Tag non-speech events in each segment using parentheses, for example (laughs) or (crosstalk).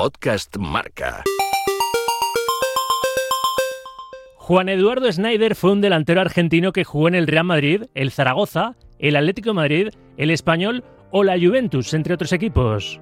Podcast Marca. Juan Eduardo Snyder fue un delantero argentino que jugó en el Real Madrid, el Zaragoza, el Atlético Madrid, el Español o la Juventus, entre otros equipos.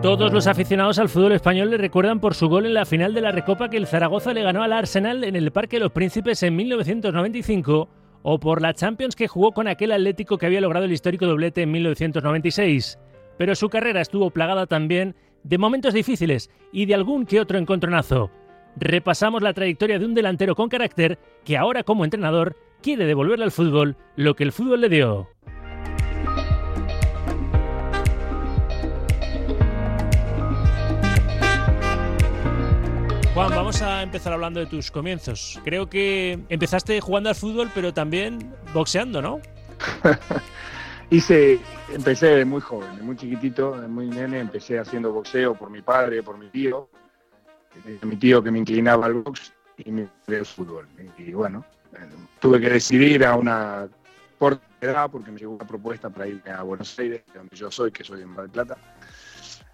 Todos los aficionados al fútbol español le recuerdan por su gol en la final de la Recopa que el Zaragoza le ganó al Arsenal en el Parque de los Príncipes en 1995 o por la Champions que jugó con aquel Atlético que había logrado el histórico doblete en 1996. Pero su carrera estuvo plagada también de momentos difíciles y de algún que otro encontronazo. Repasamos la trayectoria de un delantero con carácter que ahora como entrenador quiere devolverle al fútbol lo que el fútbol le dio. Juan, vamos a empezar hablando de tus comienzos. Creo que empezaste jugando al fútbol, pero también boxeando, ¿no? (laughs) Hice, empecé de muy joven, de muy chiquitito, de muy nene, empecé haciendo boxeo por mi padre, por mi tío, eh, mi tío que me inclinaba al box y me al fútbol. Y bueno, tuve que decidir a una corta edad porque me llegó una propuesta para irme a Buenos Aires, de donde yo soy, que soy de Mar del Plata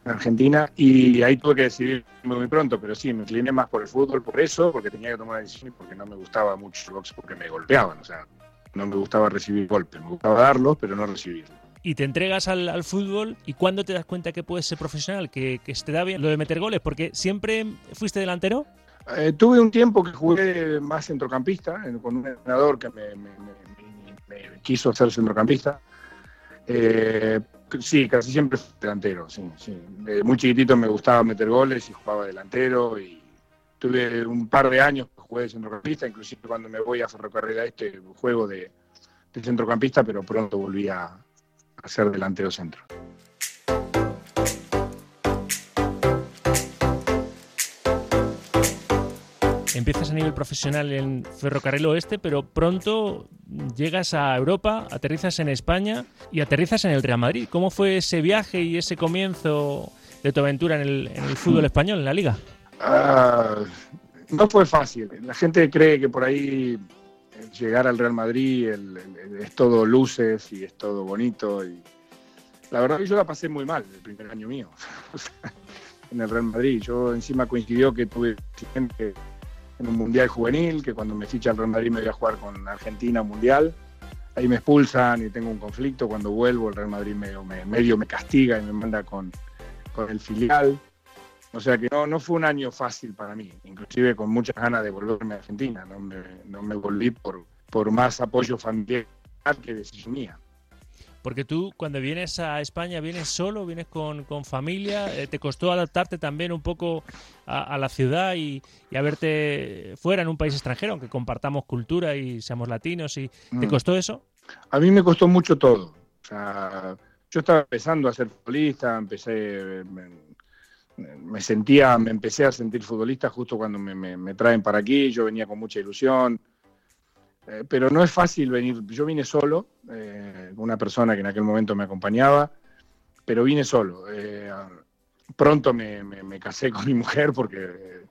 Argentina, y ahí tuve que decidir muy pronto, pero sí, me incliné más por el fútbol, por eso, porque tenía que tomar una decisión y porque no me gustaba mucho el box, porque me golpeaban, o sea, no me gustaba recibir golpes, me gustaba darlos, pero no recibirlos. Y te entregas al, fútbol y ¿cuándo te das cuenta que puedes ser profesional, que, que se te da bien lo de meter goles? Porque siempre fuiste delantero. Eh, tuve un tiempo que jugué más centrocampista, con un entrenador que me, me quiso ser centrocampista. Eh, Sí, casi siempre delantero, sí, sí. muy chiquitito me gustaba meter goles y jugaba delantero y tuve un par de años jugué de centrocampista, inclusive cuando me voy a Ferrocarril a este juego de, centrocampista, pero pronto volví a, a ser delantero centro. Empiezas a nivel profesional en Ferrocarril Oeste, pero pronto llegas a Europa, aterrizas en España y aterrizas en el Real Madrid. ¿Cómo fue ese viaje y ese comienzo de tu aventura en el, fútbol español, en la liga? Ah, no fue fácil. La gente cree que por ahí eh, llegar al Real Madrid es todo luces y es todo bonito. Y la verdad yo la pasé muy mal el primer año mío (laughs) en el Real Madrid. Yo encima coincidió que tuve en un mundial juvenil, que cuando me ficha el Real Madrid me voy a jugar con Argentina mundial. Ahí me expulsan y tengo un conflicto. Cuando vuelvo, el Real Madrid medio me, medio me castiga y me manda con, con el filial. O sea que no, no fue un año fácil para mí, inclusive con muchas ganas de volverme a Argentina. No me, no me volví por, por más apoyo familiar que decisión mía. Porque tú cuando vienes a España, ¿vienes solo, vienes con, familia? Eh, ¿Te costó adaptarte también un poco a, la ciudad y, a verte fuera en un país extranjero, aunque compartamos cultura y seamos latinos? y ¿Te mm. costó eso? A mí me costó mucho todo. O sea, yo estaba empezando a ser futbolista, empecé... Me, sentía, me empecé a sentir futbolista justo cuando me traen para aquí, yo venía con mucha ilusión, eh, pero no es fácil venir. Yo vine solo, eh, una persona que en aquel momento me acompañaba, pero vine solo. Eh, pronto me, casé con mi mujer porque,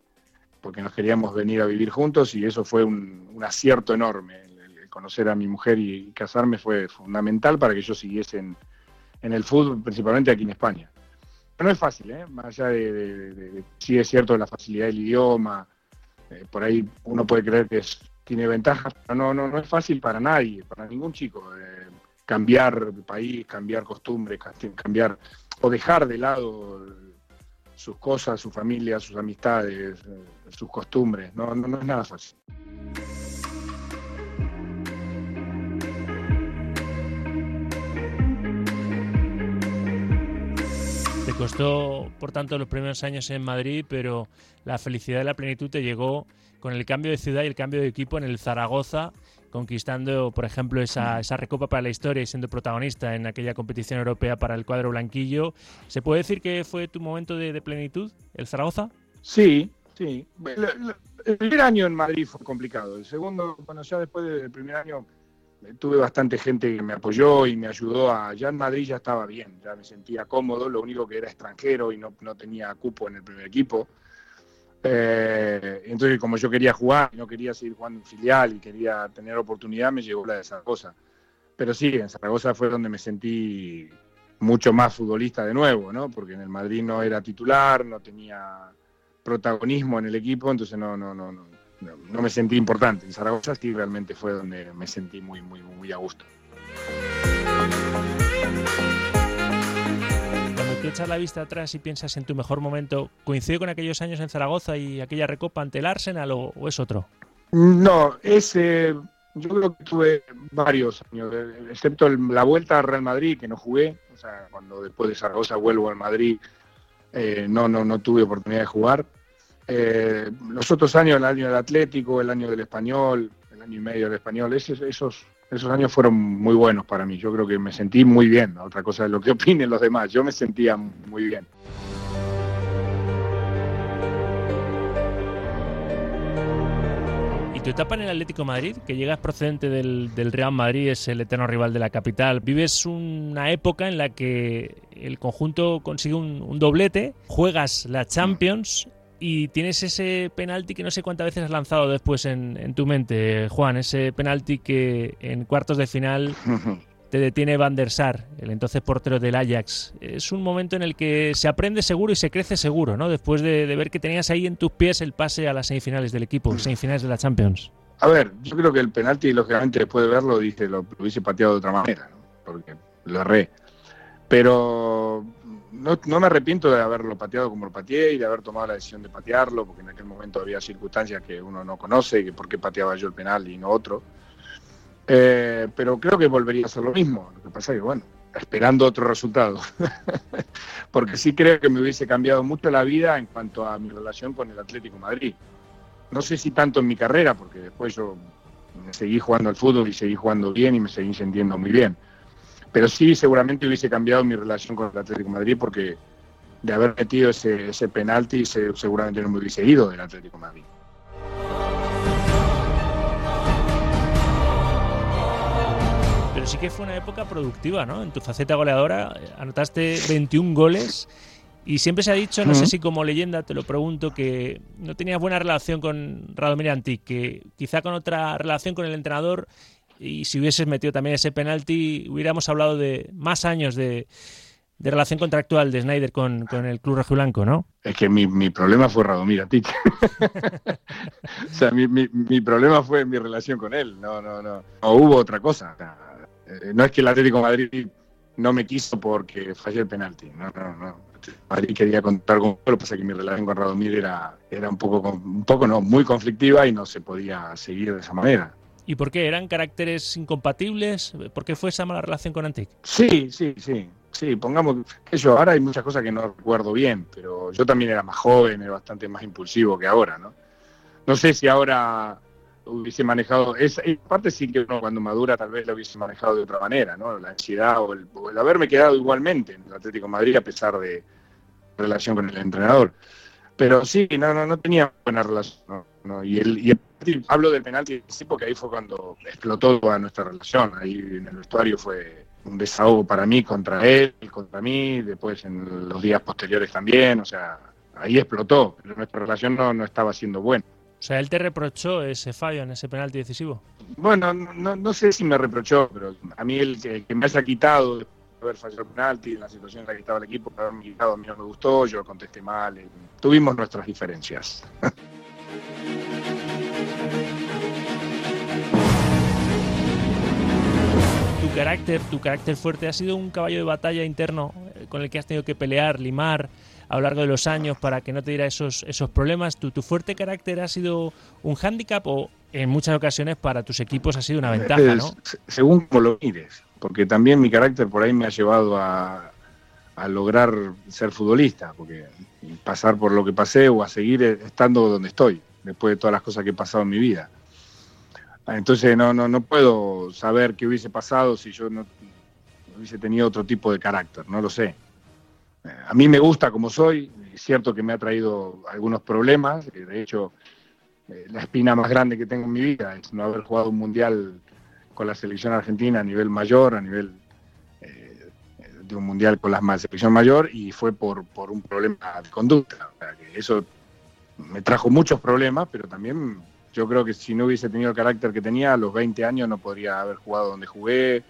porque nos queríamos venir a vivir juntos y eso fue un, acierto enorme. Conocer a mi mujer y, casarme fue fundamental para que yo siguiese en, el fútbol, principalmente aquí en España. No es fácil, ¿eh? más allá de, de, sí es cierto la facilidad del idioma, por ahí uno puede creer que tiene ventajas, pero no, no, no es fácil para nadie, para ningún chico. Eh, cambiar de país, cambiar costumbres, cambiar o dejar de lado sus cosas, su familia, sus amistades, eh, sus costumbres. No, no, no es nada fácil. Costó, por tanto, los primeros años en Madrid, pero la felicidad y la plenitud te llegó con el cambio de ciudad y el cambio de equipo en el Zaragoza, conquistando, por ejemplo, esa, esa recopa para la historia y siendo protagonista en aquella competición europea para el cuadro blanquillo. ¿Se puede decir que fue tu momento de, plenitud, el Zaragoza? Sí, sí. El, primer año en Madrid fue complicado. El segundo, bueno, ya después del primer año tuve bastante gente que me apoyó y me ayudó a... Ya en Madrid ya estaba bien, ya me sentía cómodo, lo único que era extranjero y no, no tenía cupo en el primer equipo. Eh, entonces, como yo quería jugar y no quería seguir jugando en filial y quería tener oportunidad, me llegó la de Zaragoza. Pero sí, en Zaragoza fue donde me sentí mucho más futbolista de nuevo, ¿no? Porque en el Madrid no era titular, no tenía protagonismo en el equipo, entonces no, no, no, no, no me sentí importante. En Zaragoza sí realmente fue donde me sentí muy, muy, muy a gusto. Cuando te echas la vista atrás y piensas en tu mejor momento, ¿coincide con aquellos años en Zaragoza y aquella recopa ante el Arsenal o, es otro? No, ese yo creo que tuve varios años, excepto la vuelta al Real Madrid, que no jugué, o sea, cuando después de Zaragoza vuelvo al Madrid, eh, no, no, no tuve oportunidad de jugar. Eh, los otros años, el año del Atlético, el año del Español, el año y medio del Español, esos, esos, esos años fueron muy buenos para mí. Yo creo que me sentí muy bien. Otra cosa es lo que (laughs) opinen los demás. Yo me sentía muy bien. tu etapa en el Atlético Madrid, que llegas procedente del, Real Madrid, es el eterno rival de la capital, vives una época en la que el conjunto consigue un, doblete, juegas la Champions y tienes ese penalti que no sé cuántas veces has lanzado después en, en tu mente, Juan, ese penalti que en cuartos de final (laughs) te detiene Van der Sar, el entonces portero del Ajax. Es un momento en el que se aprende seguro y se crece seguro, ¿no? Después de, ver que tenías ahí en tus pies el pase a las semifinales del equipo, semifinales de la Champions. A ver, yo creo que el penalti, lógicamente, después de verlo, dije, lo, hubiese pateado de otra manera, ¿no? porque lo erré. Pero no, no, me arrepiento de haberlo pateado como lo pateé y de haber tomado la decisión de patearlo, porque en aquel momento había circunstancias que uno no conoce, que por qué pateaba yo el penal y no otro. Eh, pero creo que volvería a ser lo mismo. Lo que pasa es que, bueno, esperando otro resultado. (laughs) Porque sí creo que me hubiese cambiado mucho la vida en cuanto a mi relación con el Atlético Madrid. No sé si tanto en mi carrera, porque después yo seguí jugando al fútbol y seguí jugando bien y me seguí sintiendo muy bien. Pero sí, seguramente hubiese cambiado mi relación con el Atlético Madrid porque de haber metido ese, ese penalti seguramente no me hubiese ido del Atlético Madrid. sí que fue una época productiva, ¿no? En tu faceta goleadora eh, anotaste 21 goles y siempre se ha dicho, no sé si como leyenda te lo pregunto, que no tenías buena relación con Radomir Antic, que quizá con otra relación con el entrenador y si hubieses metido también ese penalti hubiéramos hablado de más años de, relación contractual de Snyder con, el club rojiblanco, ¿no? Es que mi, problema fue Radomir Antic. (laughs) o sea, mi, problema fue mi relación con él, no, no, no. No hubo otra cosa. Eh, no es que el Atlético Madrid no me quiso porque fallé el penalti. No, no, no. Madrid quería contar con lo que pasa que mi relación con Radomir era, era un poco, un poco no, muy conflictiva y no se podía seguir de esa manera. ¿Y por qué? ¿Eran caracteres incompatibles? ¿Por qué fue esa mala relación con Antic? Sí, sí, sí. Sí, pongamos que yo, ahora hay muchas cosas que no recuerdo bien, pero yo también era más joven, era bastante más impulsivo que ahora, ¿no? No sé si ahora hubiese manejado, esa parte sí que uno cuando madura tal vez lo hubiese manejado de otra manera, ¿no? La ansiedad o el, haberme quedado igualmente en el Atlético Madrid a pesar de relación con el entrenador. Pero sí, no, no, no tenía buena relación. ¿no? Y, el, y hablo del penalti sí porque ahí fue cuando explotó toda nuestra relación. Ahí en el vestuario fue un desahogo para mí contra él, contra mí, después en los días posteriores también, o sea, ahí explotó, pero nuestra relación no, no estaba siendo buena. O sea, él te reprochó ese fallo en ese penalti decisivo. Bueno, no, no sé si me reprochó, pero a mí el que, me haya quitado haber fallado el penalti, en la situación en la que estaba el equipo, haberme quitado a mí no me gustó, yo contesté mal, eh, tuvimos nuestras diferencias. (laughs) tu carácter, tu carácter fuerte ha sido un caballo de batalla interno eh, con el que has tenido que pelear, limar, a lo largo de los años para que no te diera esos, esos problemas? ¿Tu, ¿Tu fuerte carácter ha sido un hándicap o en muchas ocasiones para tus equipos ha sido una ventaja, ¿no? Según como lo mires, porque también mi carácter por ahí me ha llevado a, a lograr ser futbolista, porque pasar por lo que pasé o a seguir estando donde estoy, después de todas las cosas que he pasado en mi vida. Entonces no, no, no puedo saber qué hubiese pasado si yo no hubiese tenido otro tipo de carácter, no lo sé a mí me gusta como soy, es cierto que me ha traído algunos problemas, de hecho eh, la espina más grande que tengo en mi vida es no haber jugado un mundial con la selección argentina a nivel mayor, a nivel eh, de un mundial con la selección mayor y fue por, por un problema de conducta. eso me trajo muchos problemas, pero también yo creo que si no hubiese tenido el carácter que tenía, a los 20 años no podría haber jugado donde jugué,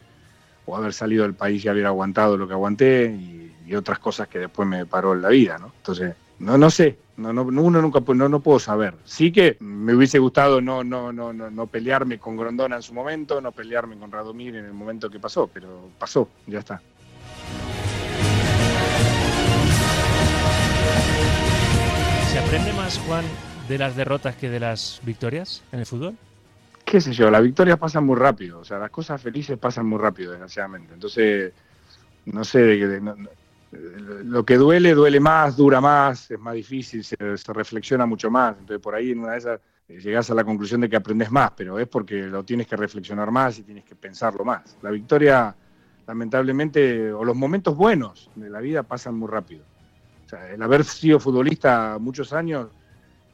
o haber salido del país y haber aguantado lo que aguanté y, otras cosas que después me paró en la vida, ¿no? Entonces, no, no sé, no, no, uno nunca no, no puedo saber. Sí que me hubiese gustado no, no, no, no, no pelearme con Grondona en su momento, no pelearme con Radomir en el momento que pasó, pero pasó, ya está. ¿Se aprende más, Juan, de las derrotas que de las victorias en el fútbol? qué sé yo, las victorias pasan muy rápido, o sea, las cosas felices pasan muy rápido, desgraciadamente. Entonces, no sé, de, lo que duele, duele más, dura más, es más difícil, se, reflexiona mucho más. Entonces, por ahí en una de esas eh, llegás a la conclusión de que aprendes más, pero es porque lo tienes que reflexionar más y tienes que pensarlo más. La victoria, lamentablemente, o los momentos buenos de la vida pasan muy rápido. O sea, el haber sido futbolista muchos años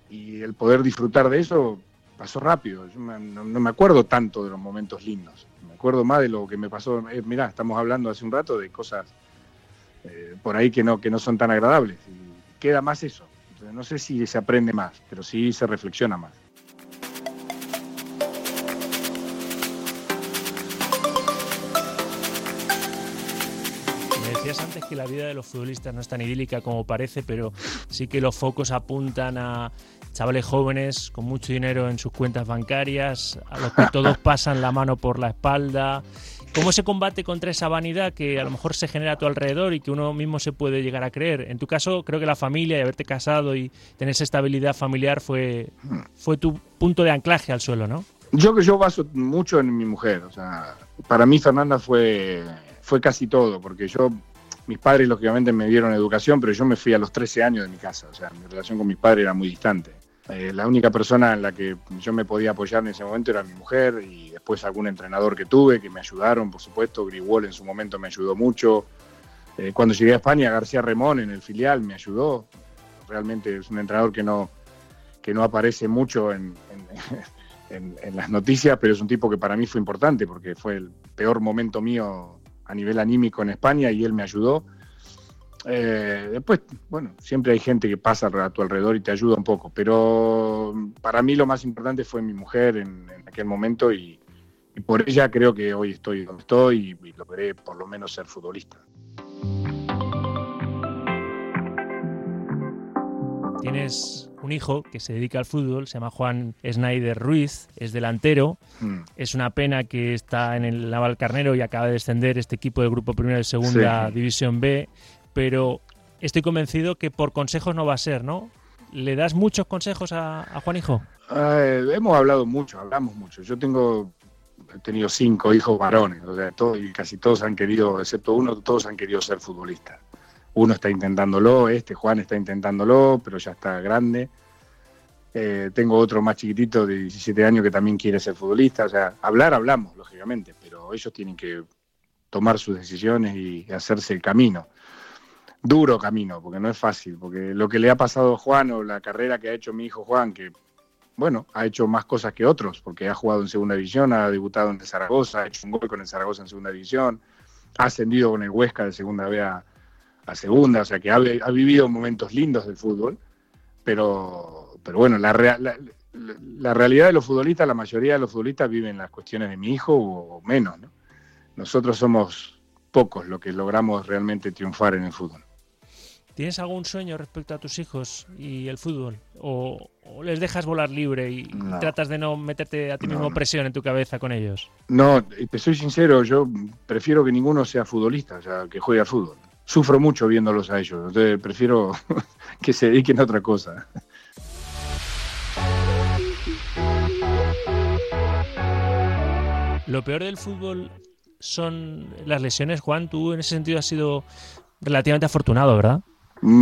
y el poder disfrutar de eso pasó rápido. Yo no, me acuerdo tanto de los momentos lindos. Me acuerdo más de lo que me pasó. Eh, mirá, estamos hablando hace un rato de cosas eh, por ahí que no, que no son tan agradables. Y queda más eso. no sé si se aprende más, pero sí se reflexiona más. Me decías antes que la vida de los futbolistas no es tan idílica como parece, pero sí que los focos apuntan a chavales jóvenes con mucho dinero en sus cuentas bancarias, a los que (laughs) todos pasan la mano por la espalda. ¿Cómo se combate contra esa vanidad que a lo mejor se genera a tu alrededor y que uno mismo se puede llegar a creer? En tu caso, creo que la familia y haberte casado y tener esa estabilidad familiar fue, fue tu punto de anclaje al suelo, ¿no? Yo que yo baso mucho en mi mujer, o sea, para mí Fernanda fue, fue casi todo, porque yo mis padres lógicamente me dieron educación, pero yo me fui a los 13 años de mi casa, o sea, mi relación con mis padres era muy distante. Eh, la única persona en la que yo me podía apoyar en ese momento era mi mujer y después algún entrenador que tuve que me ayudaron, por supuesto. Grigol en su momento me ayudó mucho. Eh, cuando llegué a España, García Remón en el filial me ayudó. Realmente es un entrenador que no, que no aparece mucho en (laughs) las noticias, pero es un tipo que para mí fue importante porque fue el peor momento mío a nivel anímico en España y él me ayudó. Eh, después, bueno, siempre hay gente que pasa a tu alrededor y te ayuda un poco, pero para mí lo más importante fue mi mujer en, aquel momento y, por ella creo que hoy estoy donde estoy y, logré por lo menos ser futbolista. Tienes un hijo que se dedica al fútbol, se llama Juan Snyder Ruiz, es delantero. Mm. Es una pena que está en el Naval Carnero y acaba de descender este equipo del grupo primero de segunda división B pero estoy convencido que por consejos no va a ser, ¿no? ¿Le das muchos consejos a, Juan Hijo? Eh, hemos hablado mucho, hablamos mucho. Yo tengo, he tenido cinco hijos varones, o sea, todos, y casi todos han querido, excepto uno, todos han querido ser futbolistas. Uno está intentándolo, este Juan está intentándolo, pero ya está grande. Eh, tengo otro más chiquitito de 17 años que también quiere ser futbolista. O sea, hablar, hablamos, lógicamente, pero ellos tienen que tomar sus decisiones y hacerse el camino duro camino, porque no es fácil, porque lo que le ha pasado a Juan o la carrera que ha hecho mi hijo Juan, que bueno, ha hecho más cosas que otros, porque ha jugado en segunda división, ha debutado en el Zaragoza, ha hecho un gol con el Zaragoza en segunda división, ha ascendido con el Huesca de segunda B a, segunda, o sea que ha, vivido momentos lindos del fútbol, pero, pero bueno, la, la, realidad de los futbolistas, la mayoría de los futbolistas viven las cuestiones de mi hijo o, menos, ¿no? Nosotros somos pocos los que logramos realmente triunfar en el fútbol. ¿Tienes algún sueño respecto a tus hijos y el fútbol? ¿O, les dejas volar libre y tratas de no meterte a ti mismo presión en tu cabeza con ellos? No, te soy sincero, yo prefiero que ninguno sea futbolista, o sea, que juegue al fútbol. Sufro mucho viéndolos a ellos, entonces prefiero (laughs) que se dediquen a otra cosa. Lo peor del fútbol son las lesiones, Juan. Tú en ese sentido has sido relativamente afortunado, ¿verdad?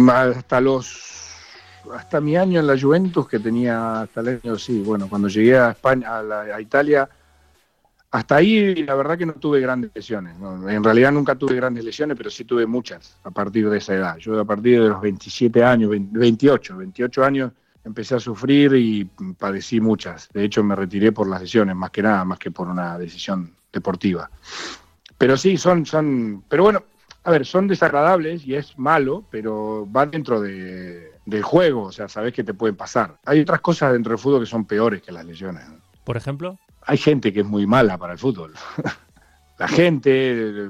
Hasta los hasta mi año en la Juventus que tenía hasta el año sí bueno cuando llegué a España a, Italia hasta ahí la verdad que no tuve grandes lesiones en realidad nunca tuve grandes lesiones pero sí tuve muchas a partir de esa edad. Yo a partir de los 27 años 28 28 años empecé a sufrir y padecí muchas. De hecho me retiré por las lesiones más que nada más que por una decisión deportiva. Pero sí son son pero bueno a ver, son desagradables y es malo, pero va dentro de, del juego, o sea, sabes que te pueden pasar. Hay otras cosas dentro del fútbol que son peores que las lesiones. Por ejemplo. Hay gente que es muy mala para el fútbol. (laughs) la gente,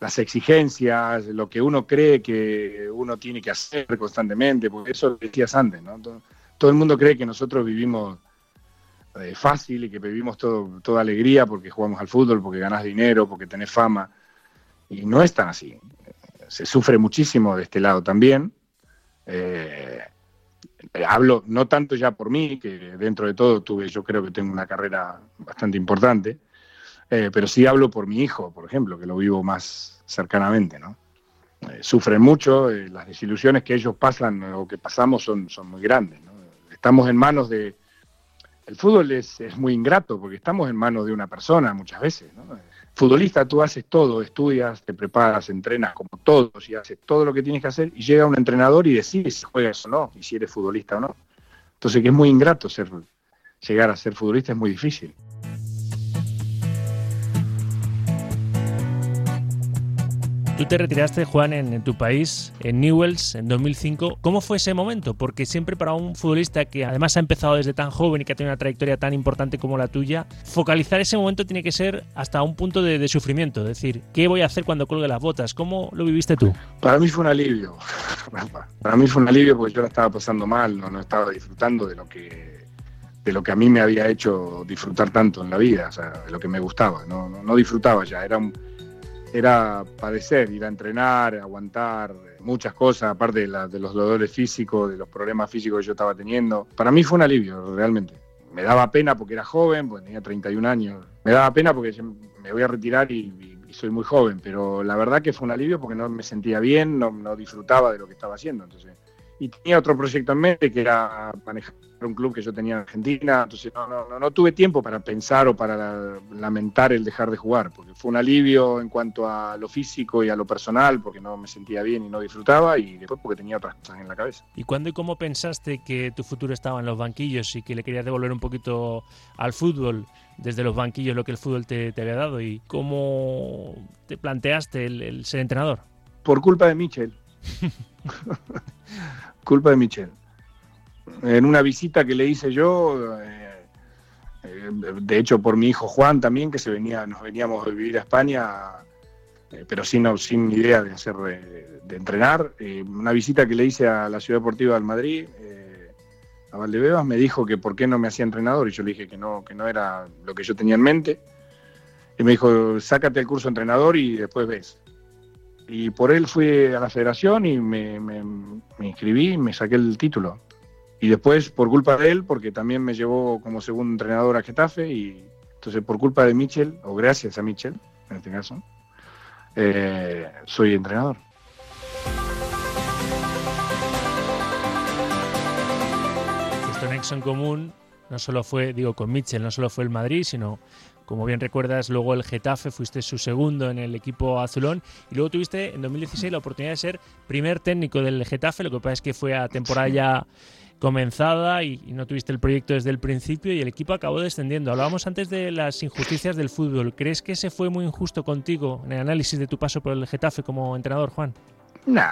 las exigencias, lo que uno cree que uno tiene que hacer constantemente, porque eso lo decías antes, ¿no? Todo, el mundo cree que nosotros vivimos eh, fácil y que vivimos todo, toda alegría porque jugamos al fútbol, porque ganas dinero, porque tenés fama, y no es tan así. Se sufre muchísimo de este lado también. Eh, hablo no tanto ya por mí, que dentro de todo tuve, yo creo que tengo una carrera bastante importante, eh, pero sí hablo por mi hijo, por ejemplo, que lo vivo más cercanamente, ¿no? Eh, sufren mucho, eh, las desilusiones que ellos pasan o que pasamos son, son muy grandes, ¿no? Estamos en manos de... El fútbol es, es, muy ingrato porque estamos en manos de una persona muchas veces, ¿no? Futbolista, tú haces todo, estudias, te preparas, entrenas como todos y haces todo lo que tienes que hacer y llega un entrenador y decide si juegas o no, y si eres futbolista o no. Entonces que es muy ingrato ser, llegar a ser futbolista, es muy difícil. Tú te retiraste, Juan, en, tu país, en Newells, en 2005. ¿Cómo fue ese momento? Porque siempre para un futbolista que además ha empezado desde tan joven y que ha tenido una trayectoria tan importante como la tuya, focalizar ese momento tiene que ser hasta un punto de, sufrimiento. Es decir, ¿qué voy a hacer cuando colgue las botas? ¿Cómo lo viviste tú? Para mí fue un alivio. (laughs) Para mí fue un alivio porque yo la estaba pasando mal, no, estaba disfrutando de lo que de lo que a mí me había hecho disfrutar tanto en la vida, de lo que me gustaba. No, no disfrutaba ya, era un era padecer, ir a entrenar, aguantar muchas cosas, aparte de, los dolores físicos, de los problemas físicos que yo estaba teniendo. Para mí fue un alivio, realmente. Me daba pena porque era joven, porque tenía 31 años. Me daba pena porque me voy a retirar y, soy muy joven, pero la verdad que fue un alivio porque no me sentía bien, no, no disfrutaba de lo que estaba haciendo. Entonces, y tenía otro proyecto en mente que era manejar un club que yo tenía en Argentina, entonces no, no, no, tuve tiempo para pensar o para lamentar el dejar de jugar, porque fue un alivio en cuanto a lo físico y a lo personal, porque no me sentía bien y no disfrutaba, y después porque tenía otras cosas en la cabeza. ¿Y cuándo y cómo pensaste que tu futuro estaba en los banquillos y que le querías devolver un poquito al fútbol? desde los banquillos lo que el fútbol te, había dado y cómo te planteaste el ser entrenador. Por culpa de Michel. (laughs) (laughs) culpa de Michel. En una visita que le hice yo, eh, eh, de hecho por mi hijo Juan también, que se venía, nos veníamos a vivir a España, eh, pero sin, sin idea de hacer de, entrenar. una visita que le hice a la Ciudad Deportiva del Madrid, a Valdebebas, me dijo que por qué no me hacía entrenador y yo le dije que no, que no era lo que yo tenía en mente. Y me dijo, sácate el curso de entrenador y después ves. Y por él fui a la federación y me, me, inscribí y me saqué el título. Y después, por culpa de él, porque también me llevó como segundo entrenador a Getafe, y entonces por culpa de Michel, o gracias a Michel, en este caso, eh, soy entrenador. Esto nexo en común no solo fue, digo, con Michel, no solo fue el Madrid, sino como bien recuerdas, luego el Getafe, fuiste su segundo en el equipo azulón y luego tuviste en 2016 la oportunidad de ser primer técnico del Getafe, lo que pasa es que fue a temporada ya comenzada y, no tuviste el proyecto desde el principio y el equipo acabó descendiendo. Hablábamos antes de las injusticias del fútbol. ¿Crees que se fue muy injusto contigo en el análisis de tu paso por el Getafe como entrenador, Juan? No,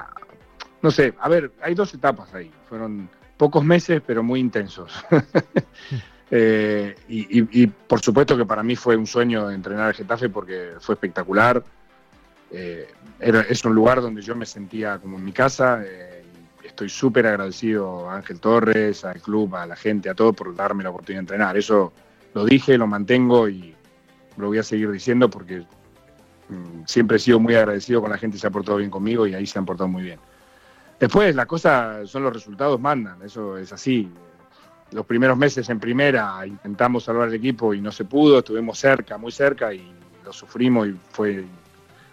no sé. A ver, hay dos etapas ahí. Fueron pocos meses, pero muy intensos. (laughs) Eh, y, por supuesto que para mí fue un sueño entrenar al Getafe porque fue espectacular. Eh, era, es un lugar donde yo me sentía como en mi casa. Eh, estoy súper agradecido a Ángel Torres, al club, a la gente, a todo por darme la oportunidad de entrenar. Eso lo dije, lo mantengo y lo voy a seguir diciendo porque mm, siempre he sido muy agradecido con la gente, se ha portado bien conmigo y ahí se han portado muy bien. Después, la cosa son los resultados, mandan, eso es así los primeros meses en primera intentamos salvar el equipo y no se pudo, estuvimos cerca, muy cerca y lo sufrimos y fue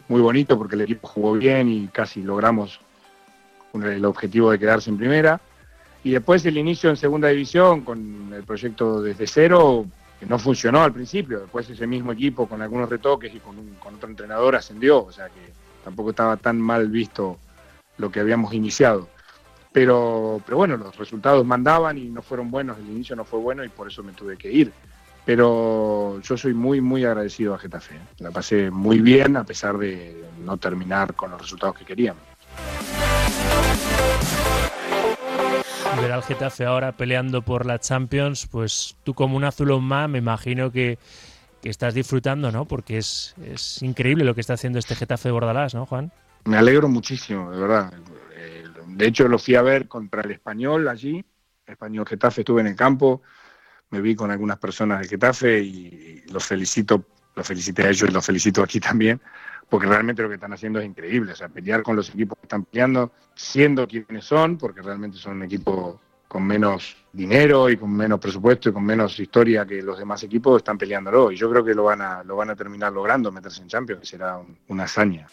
muy bonito porque el equipo jugó bien y casi logramos el objetivo de quedarse en primera. Y después el inicio en segunda división con el proyecto desde cero, que no funcionó al principio, después ese mismo equipo con algunos retoques y con, con otro entrenador ascendió, o sea que tampoco estaba tan mal visto lo que habíamos iniciado. Pero, pero bueno, los resultados mandaban y no fueron buenos, el inicio no fue bueno y por eso me tuve que ir. Pero yo soy muy, muy agradecido a Getafe. La pasé muy bien a pesar de no terminar con los resultados que queríamos. Ver al Getafe ahora peleando por la Champions, pues tú como un azulón más me imagino que que estás disfrutando, ¿no? Porque es, es increíble lo que está haciendo este Getafe de Bordalás, ¿no, Juan? Me alegro muchísimo, de verdad. Eh, de hecho, lo fui a ver contra el español allí, español Getafe, estuve en el campo, me vi con algunas personas del Getafe y los felicito, los felicité a ellos y los felicito aquí también, porque realmente lo que están haciendo es increíble, o sea, pelear con los equipos que están peleando, siendo quienes son, porque realmente son un equipo con menos dinero y con menos presupuesto y con menos historia que los demás equipos están peleándolo. Y yo creo que lo van a lo van a terminar logrando meterse en Champions que será una hazaña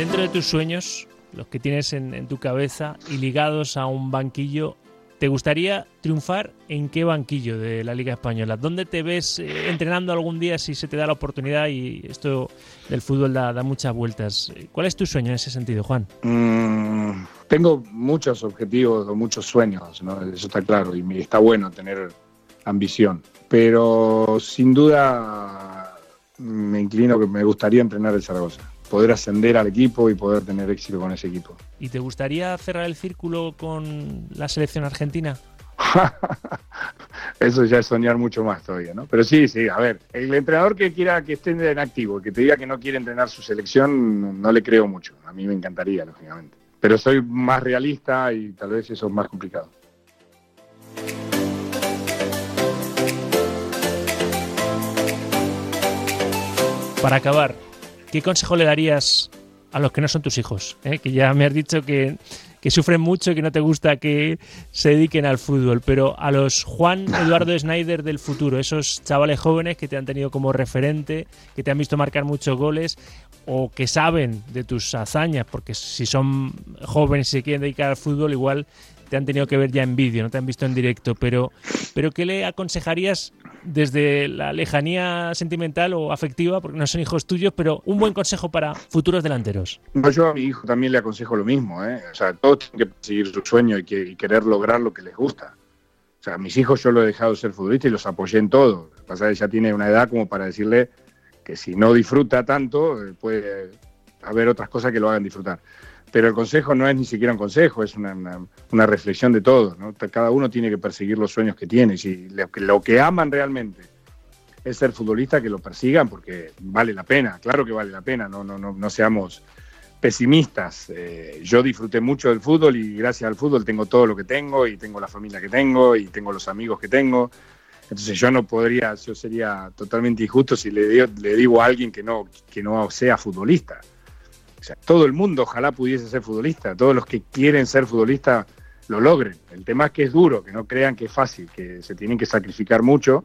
dentro de tus sueños los que tienes en, tu cabeza y ligados a un banquillo ¿Te gustaría triunfar en qué banquillo de la Liga Española? ¿Dónde te ves eh, entrenando algún día si se te da la oportunidad y esto del fútbol da, muchas vueltas? ¿Cuál es tu sueño en ese sentido, Juan? Mm, tengo muchos objetivos o muchos sueños, eso está claro, y está bueno tener ambición, pero sin duda me inclino que me gustaría entrenar el Zaragoza poder ascender al equipo y poder tener éxito con ese equipo. ¿Y te gustaría cerrar el círculo con la selección argentina? (laughs) Eso ya es soñar mucho más todavía, ¿no? Pero sí, sí, a ver, el entrenador que quiera que esté en activo, que te diga que no quiere entrenar su selección, no le creo mucho. A mí me encantaría, lógicamente. Pero soy más realista y tal vez eso es más complicado. Para acabar, ¿qué consejo le darías a los que no son tus hijos? Eh? Que ya me has dicho que, sufren mucho y que no te gusta que se dediquen al fútbol, pero a los Juan (laughs) Eduardo Schneider del futuro, esos chavales jóvenes que te han tenido como referente, que te han visto marcar muchos goles o que saben de tus hazañas, porque si son jóvenes y se quieren dedicar al fútbol, igual te han tenido que ver ya en vídeo, no te han visto en directo, pero, pero ¿qué le aconsejarías desde la lejanía sentimental o afectiva, porque no son hijos tuyos, pero un buen consejo para futuros delanteros? yo a mi hijo también le aconsejo lo mismo, ¿eh? o sea, todos tienen que seguir su sueño y, que, querer lograr lo que les gusta. O sea, a mis hijos yo lo he dejado ser futbolista y los apoyé en todo. Lo que pasa es que ya tiene una edad como para decirle que si no disfruta tanto, eh, puede haber otras cosas que lo hagan disfrutar pero el consejo no es ni siquiera un consejo, es una, reflexión de todos. Cada uno tiene que perseguir los sueños que tiene. Si lo que, aman realmente es ser futbolista, que lo persigan porque vale la pena, claro que vale la pena, no, no, no, no seamos pesimistas. Eh, yo disfruté mucho del fútbol y gracias al fútbol tengo todo lo que tengo y tengo la familia que tengo y tengo los amigos que tengo. Entonces yo no podría, yo sería totalmente injusto si le le digo a alguien que no, que no sea futbolista. O sea, todo el mundo ojalá pudiese ser futbolista, todos los que quieren ser futbolistas lo logren. El tema es que es duro, que no crean que es fácil, que se tienen que sacrificar mucho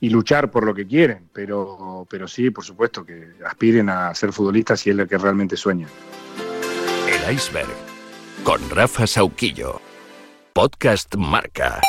y luchar por lo que quieren, pero, pero sí, por supuesto, que aspiren a ser futbolistas si es lo que realmente sueñan. El iceberg con Rafa Sauquillo. Podcast Marca.